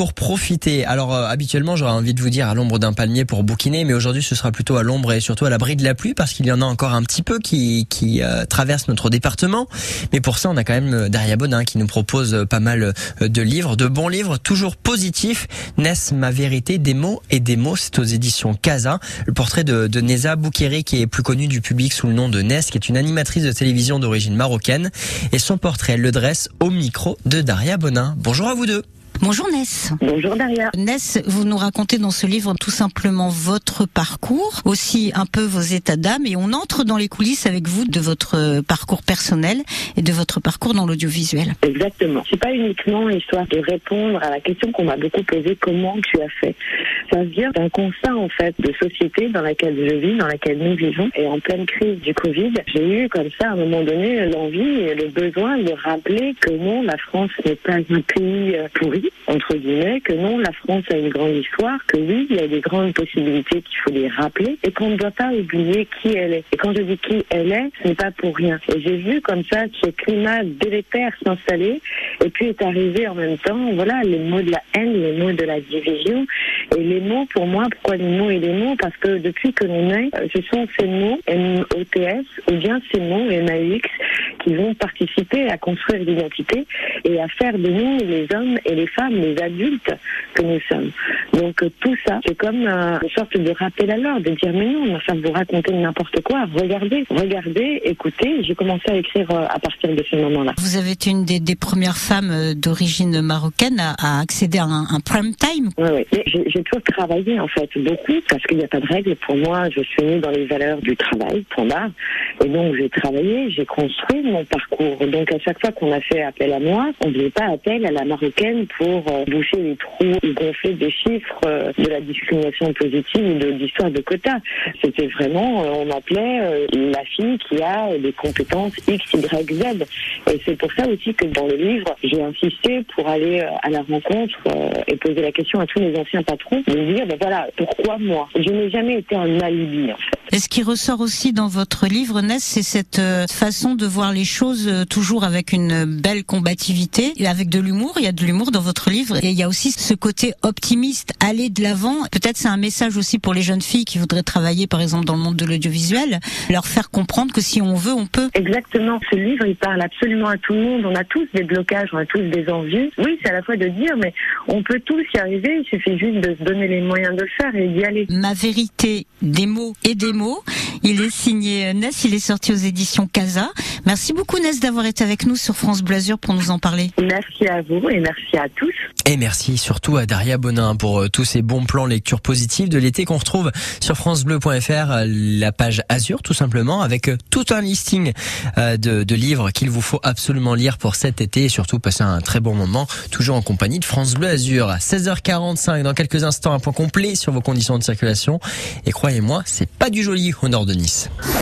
pour profiter. Alors euh, habituellement, j'aurais envie de vous dire à l'ombre d'un palmier pour bouquiner, mais aujourd'hui ce sera plutôt à l'ombre et surtout à l'abri de la pluie parce qu'il y en a encore un petit peu qui, qui euh, traverse notre département. Mais pour ça, on a quand même euh, Daria Bonin qui nous propose euh, pas mal euh, de livres, de bons livres, toujours positifs. Ness, ma vérité, des mots et des mots, c'est aux éditions Casa. Le portrait de, de Neza Boukeri qui est plus connue du public sous le nom de Ness, qui est une animatrice de télévision d'origine marocaine. Et son portrait, le dresse au micro de Daria Bonin. Bonjour à vous deux. Bonjour Ness. Bonjour Daria. Ness, vous nous racontez dans ce livre tout simplement votre parcours, aussi un peu vos états d'âme, et on entre dans les coulisses avec vous de votre parcours personnel et de votre parcours dans l'audiovisuel. Exactement. C'est pas uniquement histoire de répondre à la question qu'on m'a beaucoup posée comment tu as fait. Ça vient d'un constat en fait de société dans laquelle je vis, dans laquelle nous vivons, et en pleine crise du Covid, j'ai eu comme ça à un moment donné l'envie et le besoin de rappeler que non, la France n'est pas un pays euh, pourri entre guillemets, que non, la France a une grande histoire, que oui, il y a des grandes possibilités qu'il faut les rappeler et qu'on ne doit pas oublier qui elle est. Et quand je dis qui elle est, ce n'est pas pour rien. Et j'ai vu comme ça ce climat délétère s'installer et puis est arrivé en même temps, voilà, les mots de la haine, les mots de la division et les mots pour moi, pourquoi les mots et les mots? Parce que depuis que l'on est, euh, ce sont ces mots, M-O-T-S, ou bien ces mots, M-A-U-X, qui vont participer à construire l'identité et à faire de nous les hommes et les femmes, les adultes que nous sommes. Donc euh, tout ça, c'est comme une sorte de rappel à l'ordre, de dire mais non, ça vous raconter n'importe quoi. Regardez, regardez, écoutez. J'ai commencé à écrire euh, à partir de ce moment-là. Vous avez été une des, des premières femmes d'origine marocaine à, à accéder à un, un prime time? Oui, oui. J'ai j'ai toujours travaillé en fait beaucoup parce qu'il n'y a pas de règle. Pour moi, je suis née dans les valeurs du travail, barre. Et donc j'ai travaillé, j'ai construit mon parcours. Donc à chaque fois qu'on a fait appel à moi, on ne faisait pas appel à la marocaine pour euh, boucher les trous ou gonfler des chiffres euh, de la discrimination positive ou de l'histoire de quotas. C'était vraiment, euh, on appelait la fille qui a des compétences X, Y, Z. Et c'est pour ça aussi que dans le livre, j'ai insisté pour aller à la rencontre et poser la question à tous mes anciens patrons, de dire, ben voilà, pourquoi moi? Je n'ai jamais été un alibi en fait. Et ce qui ressort aussi dans votre livre, Ness, c'est cette euh, façon de voir les choses euh, toujours avec une belle combativité et avec de l'humour. Il y a de l'humour dans votre livre et il y a aussi ce côté optimiste, aller de l'avant. Peut-être c'est un message aussi pour les jeunes filles qui voudraient travailler, par exemple, dans le monde de l'audiovisuel, leur faire comprendre que si on veut, on peut. Exactement. Ce livre, il parle absolument à tout le monde. On a tous des blocages, on a tous des envies. Oui, c'est à la fois de dire, mais on peut tous y arriver. Il suffit juste de se donner les moyens de le faire et d'y aller. Ma vérité, des mots et des mots. Il est signé Ness, il est sorti aux éditions Casa. Merci beaucoup Ness d'avoir été avec nous sur France Bleu Azur pour nous en parler. Merci à vous et merci à tous. Et merci surtout à Daria Bonin pour euh, tous ces bons plans lecture positive de l'été qu'on retrouve sur francebleu.fr, euh, la page Azur tout simplement, avec euh, tout un listing de, de livres qu'il vous faut absolument lire pour cet été et surtout passer un très bon moment, toujours en compagnie de France Bleu Azur. À 16h45, dans quelques instants, un point complet sur vos conditions de circulation. Et croyez-moi, c'est pas du joli au nord de Nice.